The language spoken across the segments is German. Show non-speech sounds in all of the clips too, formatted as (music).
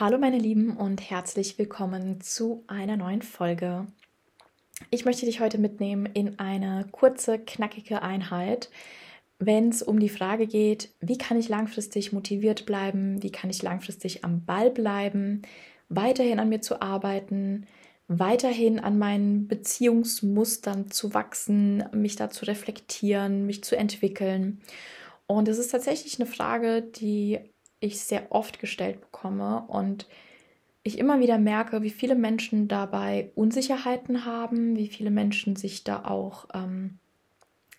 Hallo meine Lieben und herzlich willkommen zu einer neuen Folge. Ich möchte dich heute mitnehmen in eine kurze, knackige Einheit, wenn es um die Frage geht, wie kann ich langfristig motiviert bleiben, wie kann ich langfristig am Ball bleiben, weiterhin an mir zu arbeiten, weiterhin an meinen Beziehungsmustern zu wachsen, mich da zu reflektieren, mich zu entwickeln. Und es ist tatsächlich eine Frage, die ich sehr oft gestellt bekomme und ich immer wieder merke, wie viele Menschen dabei Unsicherheiten haben, wie viele Menschen sich da auch ähm,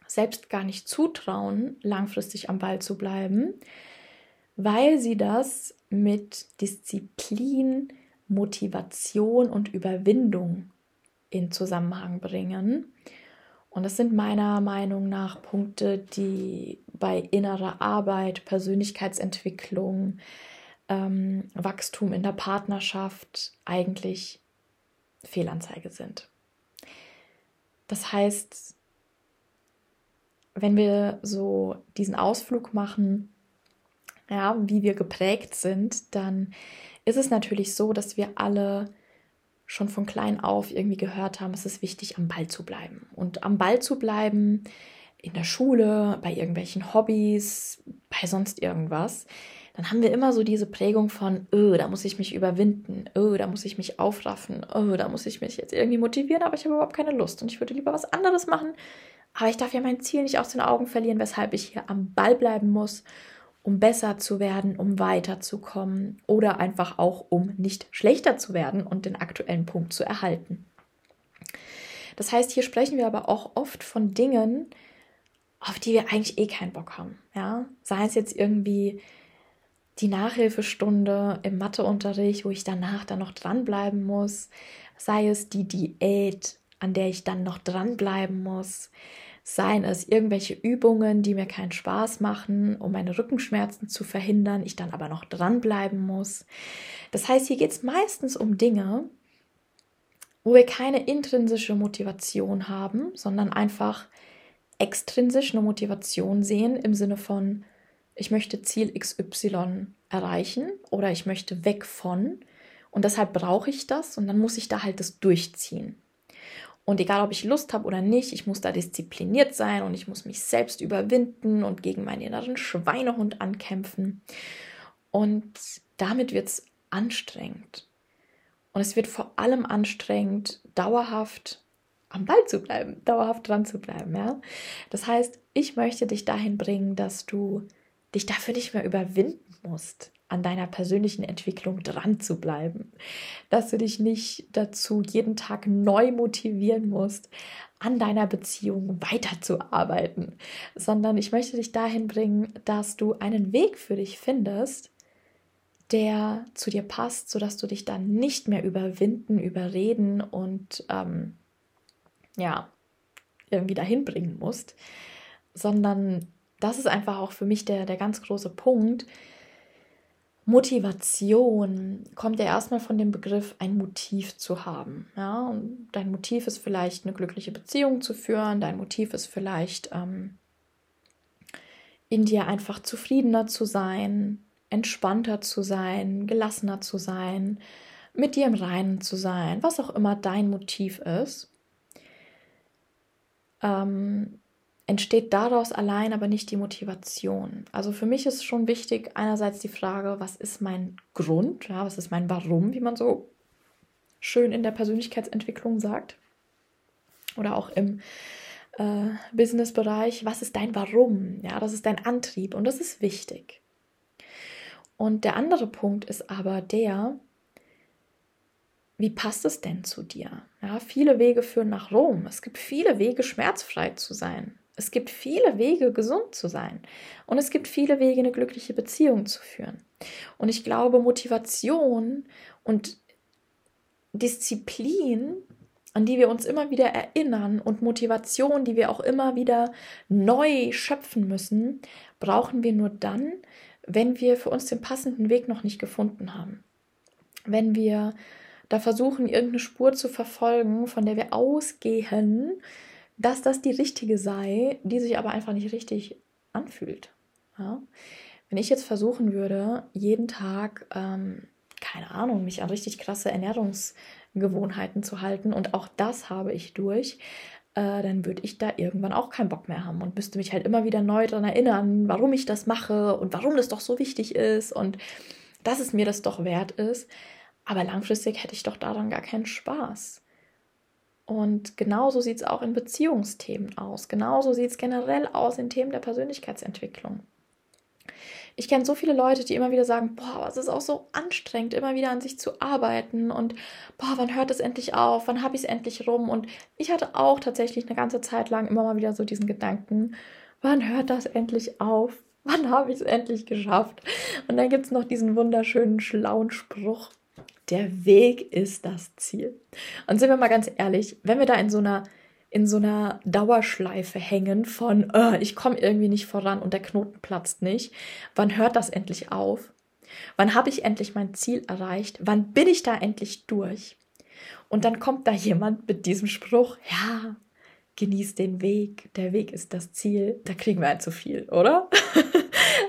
selbst gar nicht zutrauen, langfristig am Ball zu bleiben, weil sie das mit Disziplin, Motivation und Überwindung in Zusammenhang bringen. Und das sind meiner Meinung nach Punkte, die bei innerer Arbeit, Persönlichkeitsentwicklung, ähm, Wachstum in der Partnerschaft eigentlich Fehlanzeige sind. Das heißt, wenn wir so diesen Ausflug machen, ja, wie wir geprägt sind, dann ist es natürlich so, dass wir alle schon von klein auf irgendwie gehört haben, es ist wichtig, am Ball zu bleiben. Und am Ball zu bleiben in der Schule, bei irgendwelchen Hobbys, bei sonst irgendwas, dann haben wir immer so diese Prägung von, oh, da muss ich mich überwinden, oh, da muss ich mich aufraffen, oh, da muss ich mich jetzt irgendwie motivieren, aber ich habe überhaupt keine Lust und ich würde lieber was anderes machen. Aber ich darf ja mein Ziel nicht aus den Augen verlieren, weshalb ich hier am Ball bleiben muss um besser zu werden, um weiterzukommen oder einfach auch um nicht schlechter zu werden und den aktuellen Punkt zu erhalten. Das heißt, hier sprechen wir aber auch oft von Dingen, auf die wir eigentlich eh keinen Bock haben. Ja? Sei es jetzt irgendwie die Nachhilfestunde im Matheunterricht, wo ich danach dann noch dranbleiben muss, sei es die Diät, an der ich dann noch dranbleiben muss, Seien es irgendwelche Übungen, die mir keinen Spaß machen, um meine Rückenschmerzen zu verhindern, ich dann aber noch dranbleiben muss. Das heißt, hier geht es meistens um Dinge, wo wir keine intrinsische Motivation haben, sondern einfach extrinsisch eine Motivation sehen im Sinne von, ich möchte Ziel XY erreichen oder ich möchte weg von und deshalb brauche ich das und dann muss ich da halt das durchziehen. Und egal, ob ich Lust habe oder nicht, ich muss da diszipliniert sein und ich muss mich selbst überwinden und gegen meinen inneren Schweinehund ankämpfen. Und damit wird es anstrengend. Und es wird vor allem anstrengend, dauerhaft am Ball zu bleiben, dauerhaft dran zu bleiben. Ja? Das heißt, ich möchte dich dahin bringen, dass du dich dafür nicht mehr überwinden musst, an deiner persönlichen Entwicklung dran zu bleiben. Dass du dich nicht dazu jeden Tag neu motivieren musst, an deiner Beziehung weiterzuarbeiten, sondern ich möchte dich dahin bringen, dass du einen Weg für dich findest, der zu dir passt, sodass du dich dann nicht mehr überwinden, überreden und ähm, ja, irgendwie dahin bringen musst, sondern das ist einfach auch für mich der, der ganz große Punkt, Motivation kommt ja erstmal von dem Begriff, ein Motiv zu haben. Ja? Und dein Motiv ist vielleicht eine glückliche Beziehung zu führen, dein Motiv ist vielleicht ähm, in dir einfach zufriedener zu sein, entspannter zu sein, gelassener zu sein, mit dir im Reinen zu sein, was auch immer dein Motiv ist. Ähm, entsteht daraus allein aber nicht die Motivation. Also für mich ist schon wichtig einerseits die Frage, was ist mein Grund, ja, was ist mein Warum, wie man so schön in der Persönlichkeitsentwicklung sagt. oder auch im äh, Business-Bereich, was ist dein Warum? Ja, das ist dein Antrieb und das ist wichtig. Und der andere Punkt ist aber der, wie passt es denn zu dir? Ja, viele Wege führen nach Rom. Es gibt viele Wege, schmerzfrei zu sein. Es gibt viele Wege, gesund zu sein. Und es gibt viele Wege, eine glückliche Beziehung zu führen. Und ich glaube, Motivation und Disziplin, an die wir uns immer wieder erinnern und Motivation, die wir auch immer wieder neu schöpfen müssen, brauchen wir nur dann, wenn wir für uns den passenden Weg noch nicht gefunden haben. Wenn wir da versuchen, irgendeine Spur zu verfolgen, von der wir ausgehen, dass das die richtige sei, die sich aber einfach nicht richtig anfühlt. Ja? Wenn ich jetzt versuchen würde, jeden Tag, ähm, keine Ahnung, mich an richtig krasse Ernährungsgewohnheiten zu halten und auch das habe ich durch, äh, dann würde ich da irgendwann auch keinen Bock mehr haben und müsste mich halt immer wieder neu daran erinnern, warum ich das mache und warum das doch so wichtig ist und dass es mir das doch wert ist. Aber langfristig hätte ich doch daran gar keinen Spaß. Und genauso sieht es auch in Beziehungsthemen aus. Genauso sieht es generell aus in Themen der Persönlichkeitsentwicklung. Ich kenne so viele Leute, die immer wieder sagen, boah, es ist auch so anstrengend, immer wieder an sich zu arbeiten und boah, wann hört es endlich auf, wann habe ich es endlich rum? Und ich hatte auch tatsächlich eine ganze Zeit lang immer mal wieder so diesen Gedanken, wann hört das endlich auf? Wann habe ich es endlich geschafft? Und dann gibt es noch diesen wunderschönen, schlauen Spruch, der Weg ist das Ziel. Und sind wir mal ganz ehrlich, wenn wir da in so einer in so einer Dauerschleife hängen von oh, ich komme irgendwie nicht voran und der Knoten platzt nicht, wann hört das endlich auf? Wann habe ich endlich mein Ziel erreicht? Wann bin ich da endlich durch? Und dann kommt da jemand mit diesem Spruch, ja, genieß den Weg, der Weg ist das Ziel, da kriegen wir halt zu viel, oder?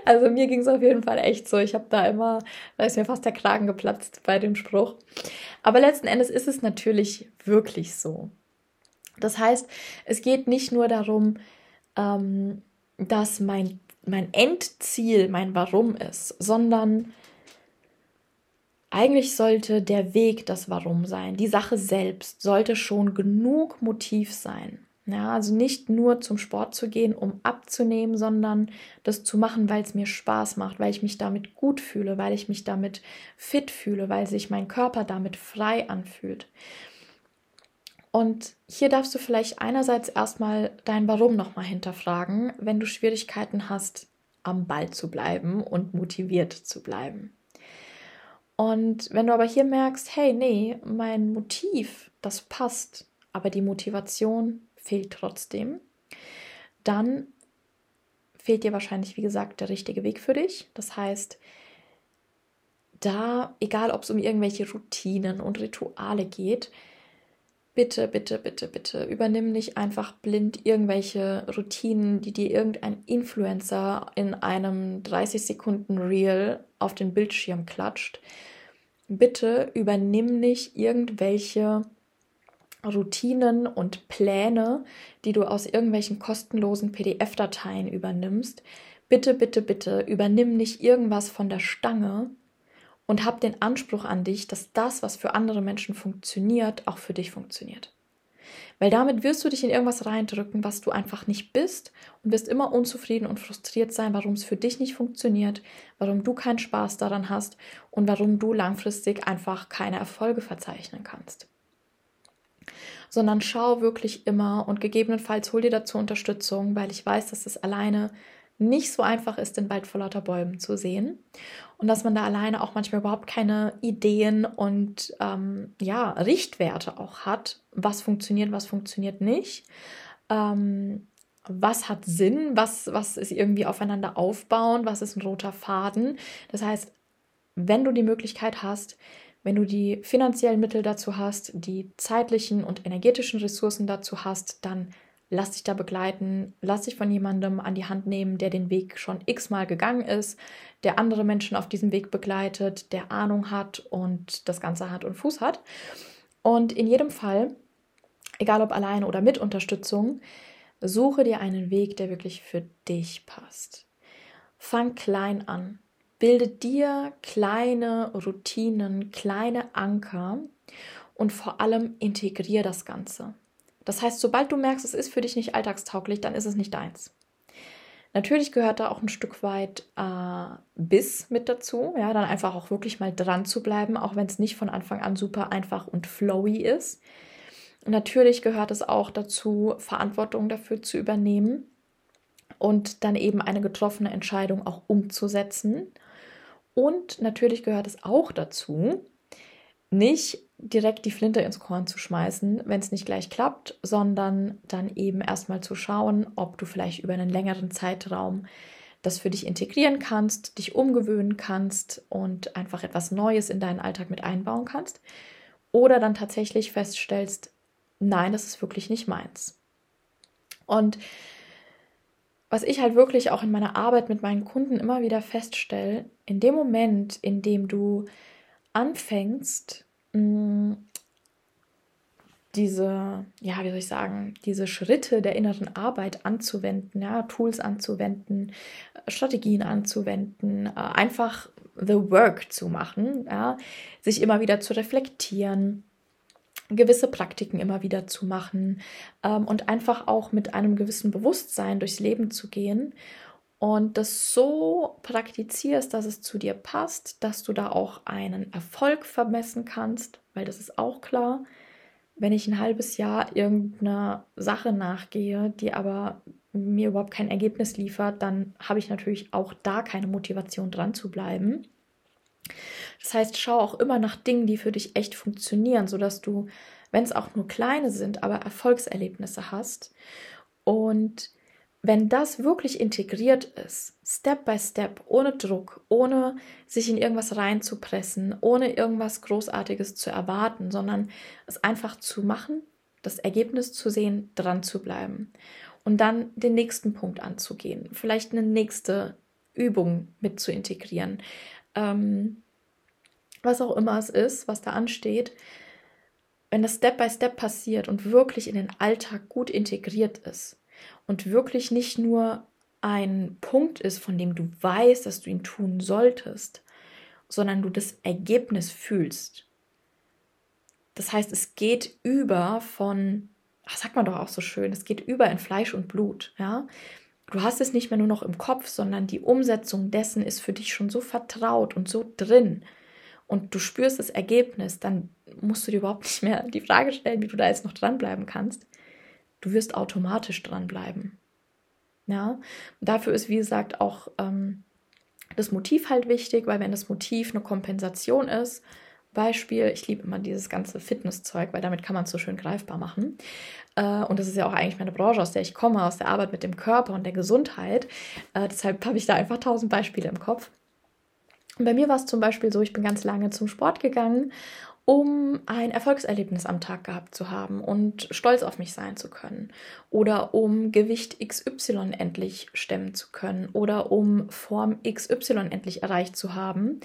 Also mir ging es auf jeden Fall echt so. Ich habe da immer, da ist mir fast der Kragen geplatzt bei dem Spruch. Aber letzten Endes ist es natürlich wirklich so. Das heißt, es geht nicht nur darum, ähm, dass mein, mein Endziel mein Warum ist, sondern eigentlich sollte der Weg das Warum sein. Die Sache selbst sollte schon genug Motiv sein. Ja, also nicht nur zum Sport zu gehen, um abzunehmen, sondern das zu machen, weil es mir Spaß macht, weil ich mich damit gut fühle, weil ich mich damit fit fühle, weil sich mein Körper damit frei anfühlt. Und hier darfst du vielleicht einerseits erstmal dein Warum nochmal hinterfragen, wenn du Schwierigkeiten hast, am Ball zu bleiben und motiviert zu bleiben. Und wenn du aber hier merkst, hey, nee, mein Motiv, das passt, aber die Motivation fehlt trotzdem, dann fehlt dir wahrscheinlich, wie gesagt, der richtige Weg für dich. Das heißt, da, egal ob es um irgendwelche Routinen und Rituale geht, bitte, bitte, bitte, bitte übernimm nicht einfach blind irgendwelche Routinen, die dir irgendein Influencer in einem 30 Sekunden Reel auf den Bildschirm klatscht. Bitte übernimm nicht irgendwelche Routinen und Pläne, die du aus irgendwelchen kostenlosen PDF-Dateien übernimmst, bitte, bitte, bitte übernimm nicht irgendwas von der Stange und hab den Anspruch an dich, dass das, was für andere Menschen funktioniert, auch für dich funktioniert. Weil damit wirst du dich in irgendwas reindrücken, was du einfach nicht bist und wirst immer unzufrieden und frustriert sein, warum es für dich nicht funktioniert, warum du keinen Spaß daran hast und warum du langfristig einfach keine Erfolge verzeichnen kannst sondern schau wirklich immer und gegebenenfalls hol dir dazu Unterstützung, weil ich weiß, dass es alleine nicht so einfach ist, den Wald vor lauter Bäumen zu sehen und dass man da alleine auch manchmal überhaupt keine Ideen und ähm, ja Richtwerte auch hat, was funktioniert, was funktioniert nicht. Ähm, was hat Sinn, was, was ist irgendwie aufeinander aufbauen, was ist ein roter Faden. Das heißt, wenn du die Möglichkeit hast, wenn du die finanziellen Mittel dazu hast, die zeitlichen und energetischen Ressourcen dazu hast, dann lass dich da begleiten, lass dich von jemandem an die Hand nehmen, der den Weg schon x-mal gegangen ist, der andere Menschen auf diesem Weg begleitet, der Ahnung hat und das Ganze Hand und Fuß hat. Und in jedem Fall, egal ob alleine oder mit Unterstützung, suche dir einen Weg, der wirklich für dich passt. Fang klein an. Bilde dir kleine Routinen, kleine Anker und vor allem integriere das Ganze. Das heißt, sobald du merkst, es ist für dich nicht alltagstauglich, dann ist es nicht deins. Natürlich gehört da auch ein Stück weit äh, Biss mit dazu, ja, dann einfach auch wirklich mal dran zu bleiben, auch wenn es nicht von Anfang an super einfach und flowy ist. Natürlich gehört es auch dazu, Verantwortung dafür zu übernehmen und dann eben eine getroffene Entscheidung auch umzusetzen. Und natürlich gehört es auch dazu, nicht direkt die Flinte ins Korn zu schmeißen, wenn es nicht gleich klappt, sondern dann eben erstmal zu schauen, ob du vielleicht über einen längeren Zeitraum das für dich integrieren kannst, dich umgewöhnen kannst und einfach etwas Neues in deinen Alltag mit einbauen kannst. Oder dann tatsächlich feststellst, nein, das ist wirklich nicht meins. Und was ich halt wirklich auch in meiner Arbeit mit meinen Kunden immer wieder feststelle, in dem Moment, in dem du anfängst, mm, diese, ja, wie soll ich sagen, diese Schritte der inneren Arbeit anzuwenden, ja, Tools anzuwenden, Strategien anzuwenden, äh, einfach the work zu machen, ja, sich immer wieder zu reflektieren, gewisse Praktiken immer wieder zu machen ähm, und einfach auch mit einem gewissen Bewusstsein durchs Leben zu gehen und das so praktizierst, dass es zu dir passt, dass du da auch einen Erfolg vermessen kannst, weil das ist auch klar. Wenn ich ein halbes Jahr irgendeiner Sache nachgehe, die aber mir überhaupt kein Ergebnis liefert, dann habe ich natürlich auch da keine Motivation dran zu bleiben. Das heißt, schau auch immer nach Dingen, die für dich echt funktionieren, sodass du, wenn es auch nur kleine sind, aber Erfolgserlebnisse hast. Und wenn das wirklich integriert ist, Step by Step, ohne Druck, ohne sich in irgendwas reinzupressen, ohne irgendwas Großartiges zu erwarten, sondern es einfach zu machen, das Ergebnis zu sehen, dran zu bleiben und dann den nächsten Punkt anzugehen, vielleicht eine nächste Übung mit zu integrieren, ähm, was auch immer es ist, was da ansteht, wenn das Step by Step passiert und wirklich in den Alltag gut integriert ist, und wirklich nicht nur ein Punkt ist, von dem du weißt, dass du ihn tun solltest, sondern du das Ergebnis fühlst. Das heißt, es geht über von, ach, sagt man doch auch so schön, es geht über in Fleisch und Blut, ja. Du hast es nicht mehr nur noch im Kopf, sondern die Umsetzung dessen ist für dich schon so vertraut und so drin und du spürst das Ergebnis, dann musst du dir überhaupt nicht mehr die Frage stellen, wie du da jetzt noch dranbleiben kannst, du wirst automatisch dranbleiben. Ja, dafür ist, wie gesagt, auch ähm, das Motiv halt wichtig, weil wenn das Motiv eine Kompensation ist, Beispiel, ich liebe immer dieses ganze Fitnesszeug, weil damit kann man es so schön greifbar machen. Äh, und das ist ja auch eigentlich meine Branche, aus der ich komme, aus der Arbeit mit dem Körper und der Gesundheit. Äh, deshalb habe ich da einfach tausend Beispiele im Kopf. Und bei mir war es zum Beispiel so, ich bin ganz lange zum Sport gegangen um ein Erfolgserlebnis am Tag gehabt zu haben und stolz auf mich sein zu können oder um Gewicht XY endlich stemmen zu können oder um Form XY endlich erreicht zu haben.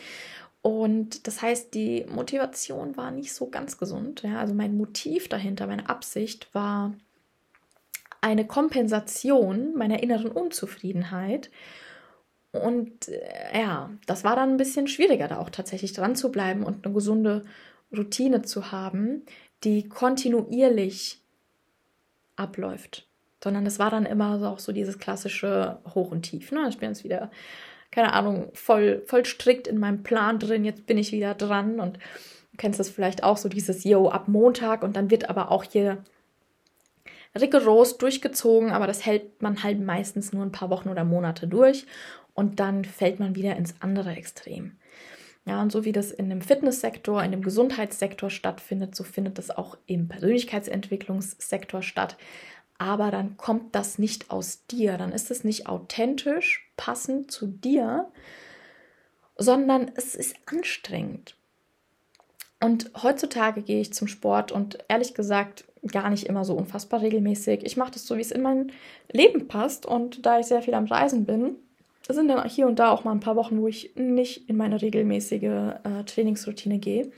Und das heißt, die Motivation war nicht so ganz gesund. Ja? Also mein Motiv dahinter, meine Absicht war eine Kompensation meiner inneren Unzufriedenheit. Und äh, ja, das war dann ein bisschen schwieriger, da auch tatsächlich dran zu bleiben und eine gesunde Routine zu haben, die kontinuierlich abläuft. Sondern es war dann immer so auch so dieses klassische Hoch und Tief. Ne? Ich bin jetzt wieder, keine Ahnung, voll, voll strikt in meinem Plan drin, jetzt bin ich wieder dran und du kennst das vielleicht auch so, dieses Yo ab Montag und dann wird aber auch hier rigoros durchgezogen, aber das hält man halt meistens nur ein paar Wochen oder Monate durch und dann fällt man wieder ins andere Extrem. Ja, und so wie das in dem Fitnesssektor, in dem Gesundheitssektor stattfindet, so findet das auch im Persönlichkeitsentwicklungssektor statt. Aber dann kommt das nicht aus dir, dann ist es nicht authentisch, passend zu dir, sondern es ist anstrengend. Und heutzutage gehe ich zum Sport und ehrlich gesagt gar nicht immer so unfassbar regelmäßig. Ich mache das so, wie es in mein Leben passt. Und da ich sehr viel am Reisen bin, es sind dann hier und da auch mal ein paar Wochen, wo ich nicht in meine regelmäßige äh, Trainingsroutine gehe.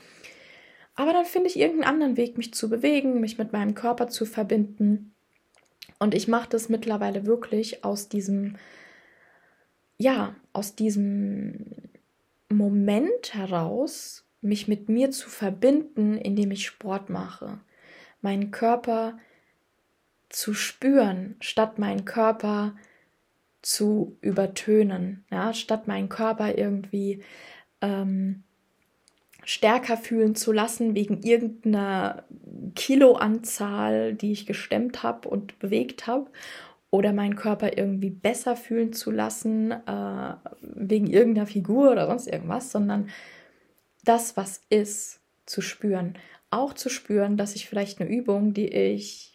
Aber dann finde ich irgendeinen anderen Weg, mich zu bewegen, mich mit meinem Körper zu verbinden. Und ich mache das mittlerweile wirklich aus diesem, ja, aus diesem Moment heraus, mich mit mir zu verbinden, indem ich Sport mache. Meinen Körper zu spüren, statt meinen Körper zu übertönen, ja, statt meinen Körper irgendwie ähm, stärker fühlen zu lassen wegen irgendeiner Kiloanzahl, die ich gestemmt habe und bewegt habe, oder meinen Körper irgendwie besser fühlen zu lassen äh, wegen irgendeiner Figur oder sonst irgendwas, sondern das, was ist, zu spüren. Auch zu spüren, dass ich vielleicht eine Übung, die ich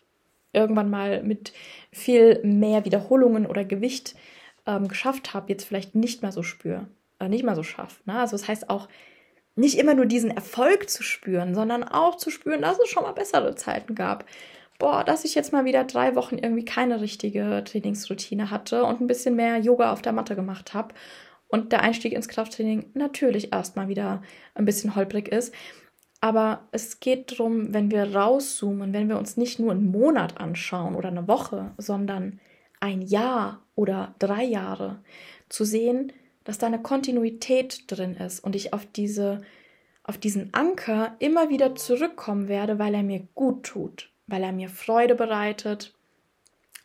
irgendwann mal mit viel mehr Wiederholungen oder Gewicht ähm, geschafft habe, jetzt vielleicht nicht mehr so spüre, äh, nicht mehr so schaffe. Ne? Also das heißt auch, nicht immer nur diesen Erfolg zu spüren, sondern auch zu spüren, dass es schon mal bessere Zeiten gab boah, dass ich jetzt mal wieder drei Wochen irgendwie keine richtige Trainingsroutine hatte und ein bisschen mehr Yoga auf der Matte gemacht habe und der Einstieg ins Krafttraining natürlich erstmal wieder ein bisschen holprig ist. Aber es geht darum, wenn wir rauszoomen, wenn wir uns nicht nur einen Monat anschauen oder eine Woche, sondern ein Jahr oder drei Jahre, zu sehen, dass da eine Kontinuität drin ist und ich auf diese auf diesen Anker immer wieder zurückkommen werde, weil er mir gut tut, weil er mir Freude bereitet,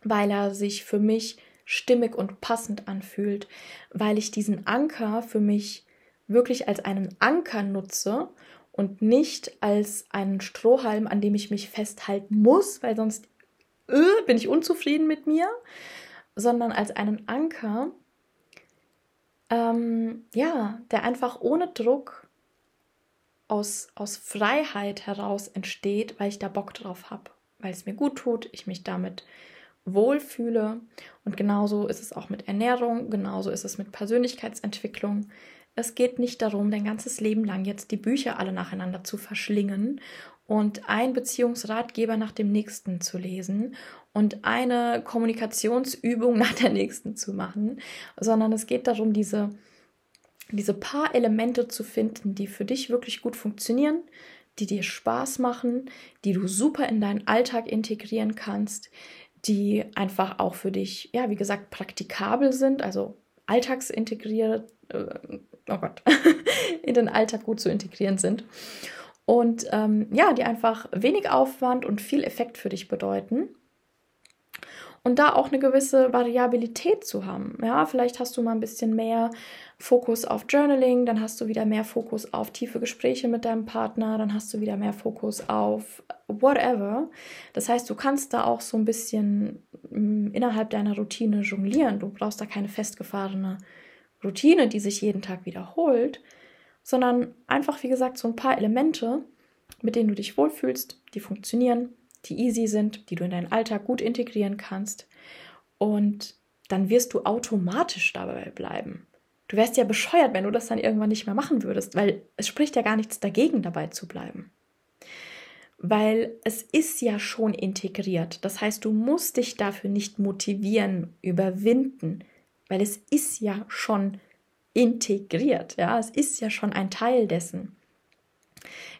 weil er sich für mich stimmig und passend anfühlt, weil ich diesen Anker für mich wirklich als einen Anker nutze und nicht als einen Strohhalm, an dem ich mich festhalten muss, weil sonst äh, bin ich unzufrieden mit mir, sondern als einen Anker, ähm, ja, der einfach ohne Druck aus, aus Freiheit heraus entsteht, weil ich da Bock drauf habe, weil es mir gut tut, ich mich damit wohlfühle. Und genauso ist es auch mit Ernährung, genauso ist es mit Persönlichkeitsentwicklung. Es geht nicht darum, dein ganzes Leben lang jetzt die Bücher alle nacheinander zu verschlingen und ein Beziehungsratgeber nach dem nächsten zu lesen und eine Kommunikationsübung (laughs) nach der nächsten zu machen, sondern es geht darum, diese diese paar Elemente zu finden, die für dich wirklich gut funktionieren, die dir Spaß machen, die du super in deinen Alltag integrieren kannst, die einfach auch für dich, ja, wie gesagt, praktikabel sind, also alltagsintegriert, äh, oh Gott, (laughs) in den Alltag gut zu integrieren sind. Und ähm, ja, die einfach wenig Aufwand und viel Effekt für dich bedeuten und da auch eine gewisse Variabilität zu haben. Ja, vielleicht hast du mal ein bisschen mehr Fokus auf Journaling, dann hast du wieder mehr Fokus auf tiefe Gespräche mit deinem Partner, dann hast du wieder mehr Fokus auf whatever. Das heißt, du kannst da auch so ein bisschen mm, innerhalb deiner Routine jonglieren. Du brauchst da keine festgefahrene Routine, die sich jeden Tag wiederholt, sondern einfach, wie gesagt, so ein paar Elemente, mit denen du dich wohlfühlst, die funktionieren die easy sind, die du in deinen Alltag gut integrieren kannst. Und dann wirst du automatisch dabei bleiben. Du wärst ja bescheuert, wenn du das dann irgendwann nicht mehr machen würdest, weil es spricht ja gar nichts dagegen, dabei zu bleiben. Weil es ist ja schon integriert. Das heißt, du musst dich dafür nicht motivieren, überwinden, weil es ist ja schon integriert. Ja, es ist ja schon ein Teil dessen.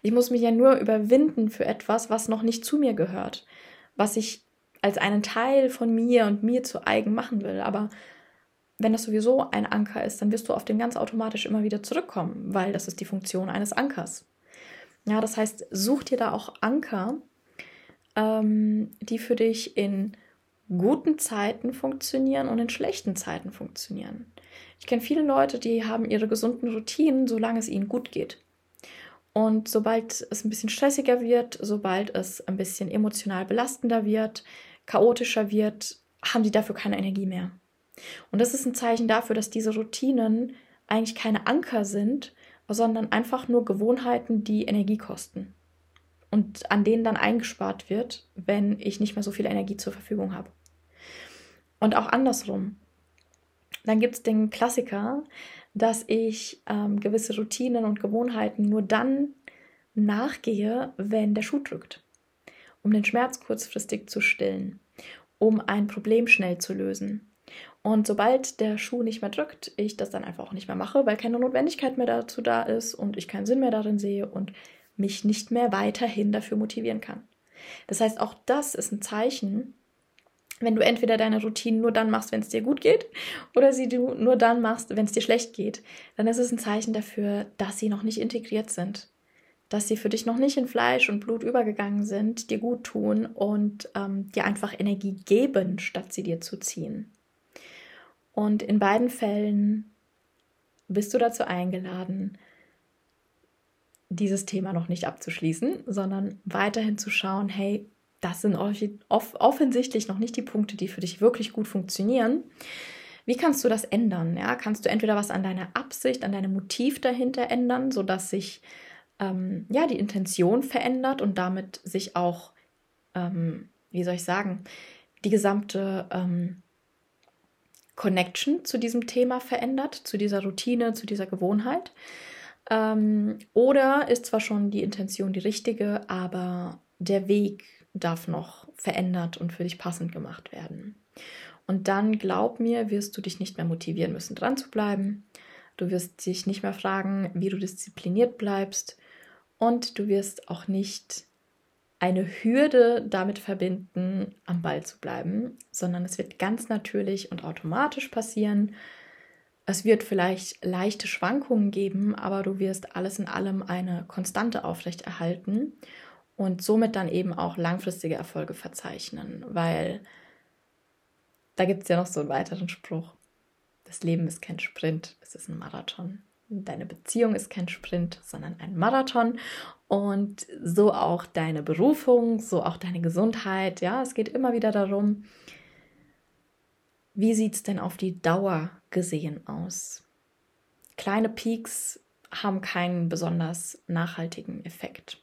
Ich muss mich ja nur überwinden für etwas, was noch nicht zu mir gehört, was ich als einen Teil von mir und mir zu eigen machen will. Aber wenn das sowieso ein Anker ist, dann wirst du auf den ganz automatisch immer wieder zurückkommen, weil das ist die Funktion eines Ankers. Ja, das heißt, such dir da auch Anker, ähm, die für dich in guten Zeiten funktionieren und in schlechten Zeiten funktionieren. Ich kenne viele Leute, die haben ihre gesunden Routinen, solange es ihnen gut geht. Und sobald es ein bisschen stressiger wird, sobald es ein bisschen emotional belastender wird, chaotischer wird, haben sie dafür keine Energie mehr. Und das ist ein Zeichen dafür, dass diese Routinen eigentlich keine Anker sind, sondern einfach nur Gewohnheiten, die Energie kosten. Und an denen dann eingespart wird, wenn ich nicht mehr so viel Energie zur Verfügung habe. Und auch andersrum. Dann gibt es den Klassiker, dass ich ähm, gewisse Routinen und Gewohnheiten nur dann nachgehe, wenn der Schuh drückt, um den Schmerz kurzfristig zu stillen, um ein Problem schnell zu lösen. Und sobald der Schuh nicht mehr drückt, ich das dann einfach auch nicht mehr mache, weil keine Notwendigkeit mehr dazu da ist und ich keinen Sinn mehr darin sehe und mich nicht mehr weiterhin dafür motivieren kann. Das heißt, auch das ist ein Zeichen, wenn du entweder deine Routinen nur dann machst, wenn es dir gut geht, oder sie du nur dann machst, wenn es dir schlecht geht, dann ist es ein Zeichen dafür, dass sie noch nicht integriert sind. dass sie für dich noch nicht in Fleisch und Blut übergegangen sind, dir gut tun und ähm, dir einfach Energie geben, statt sie dir zu ziehen. Und in beiden Fällen bist du dazu eingeladen, dieses Thema noch nicht abzuschließen, sondern weiterhin zu schauen, hey, das sind offensichtlich noch nicht die Punkte, die für dich wirklich gut funktionieren. Wie kannst du das ändern? Ja, kannst du entweder was an deiner Absicht, an deinem Motiv dahinter ändern, sodass sich ähm, ja die Intention verändert und damit sich auch, ähm, wie soll ich sagen, die gesamte ähm, Connection zu diesem Thema verändert, zu dieser Routine, zu dieser Gewohnheit. Ähm, oder ist zwar schon die Intention die richtige, aber der Weg darf noch verändert und für dich passend gemacht werden. Und dann, glaub mir, wirst du dich nicht mehr motivieren müssen, dran zu bleiben. Du wirst dich nicht mehr fragen, wie du diszipliniert bleibst. Und du wirst auch nicht eine Hürde damit verbinden, am Ball zu bleiben, sondern es wird ganz natürlich und automatisch passieren. Es wird vielleicht leichte Schwankungen geben, aber du wirst alles in allem eine Konstante aufrechterhalten und somit dann eben auch langfristige Erfolge verzeichnen, weil da gibt es ja noch so einen weiteren Spruch. Das Leben ist kein Sprint, es ist ein Marathon. Deine Beziehung ist kein Sprint, sondern ein Marathon. Und so auch deine Berufung, so auch deine Gesundheit. Ja, es geht immer wieder darum, wie sieht es denn auf die Dauer gesehen aus? Kleine Peaks haben keinen besonders nachhaltigen Effekt.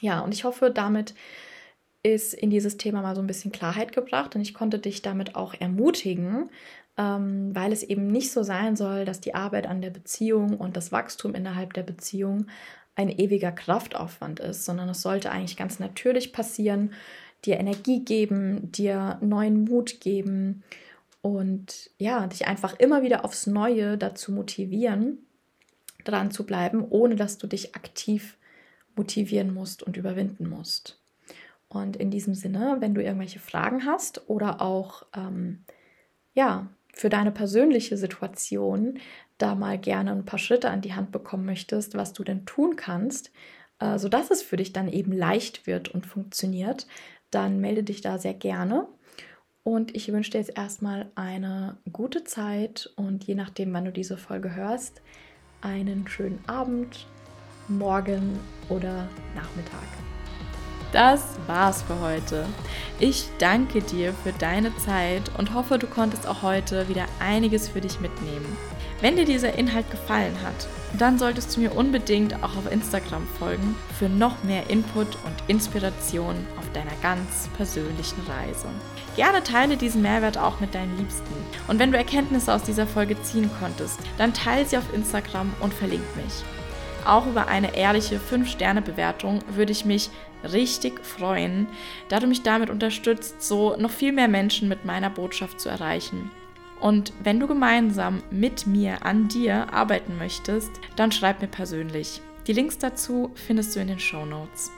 Ja, und ich hoffe, damit ist in dieses Thema mal so ein bisschen Klarheit gebracht und ich konnte dich damit auch ermutigen, ähm, weil es eben nicht so sein soll, dass die Arbeit an der Beziehung und das Wachstum innerhalb der Beziehung ein ewiger Kraftaufwand ist, sondern es sollte eigentlich ganz natürlich passieren, dir Energie geben, dir neuen Mut geben und ja, dich einfach immer wieder aufs Neue dazu motivieren, dran zu bleiben, ohne dass du dich aktiv motivieren musst und überwinden musst. Und in diesem Sinne, wenn du irgendwelche Fragen hast oder auch ähm, ja, für deine persönliche Situation da mal gerne ein paar Schritte an die Hand bekommen möchtest, was du denn tun kannst, äh, sodass es für dich dann eben leicht wird und funktioniert, dann melde dich da sehr gerne. Und ich wünsche dir jetzt erstmal eine gute Zeit und je nachdem, wann du diese Folge hörst, einen schönen Abend, Morgen oder Nachmittag. Das war's für heute. Ich danke dir für deine Zeit und hoffe, du konntest auch heute wieder einiges für dich mitnehmen. Wenn dir dieser Inhalt gefallen hat, dann solltest du mir unbedingt auch auf Instagram folgen für noch mehr Input und Inspiration auf deiner ganz persönlichen Reise. Gerne teile diesen Mehrwert auch mit deinen Liebsten. Und wenn du Erkenntnisse aus dieser Folge ziehen konntest, dann teile sie auf Instagram und verlink mich. Auch über eine ehrliche 5-Sterne-Bewertung würde ich mich richtig freuen, da du mich damit unterstützt, so noch viel mehr Menschen mit meiner Botschaft zu erreichen. Und wenn du gemeinsam mit mir an dir arbeiten möchtest, dann schreib mir persönlich. Die Links dazu findest du in den Show Notes.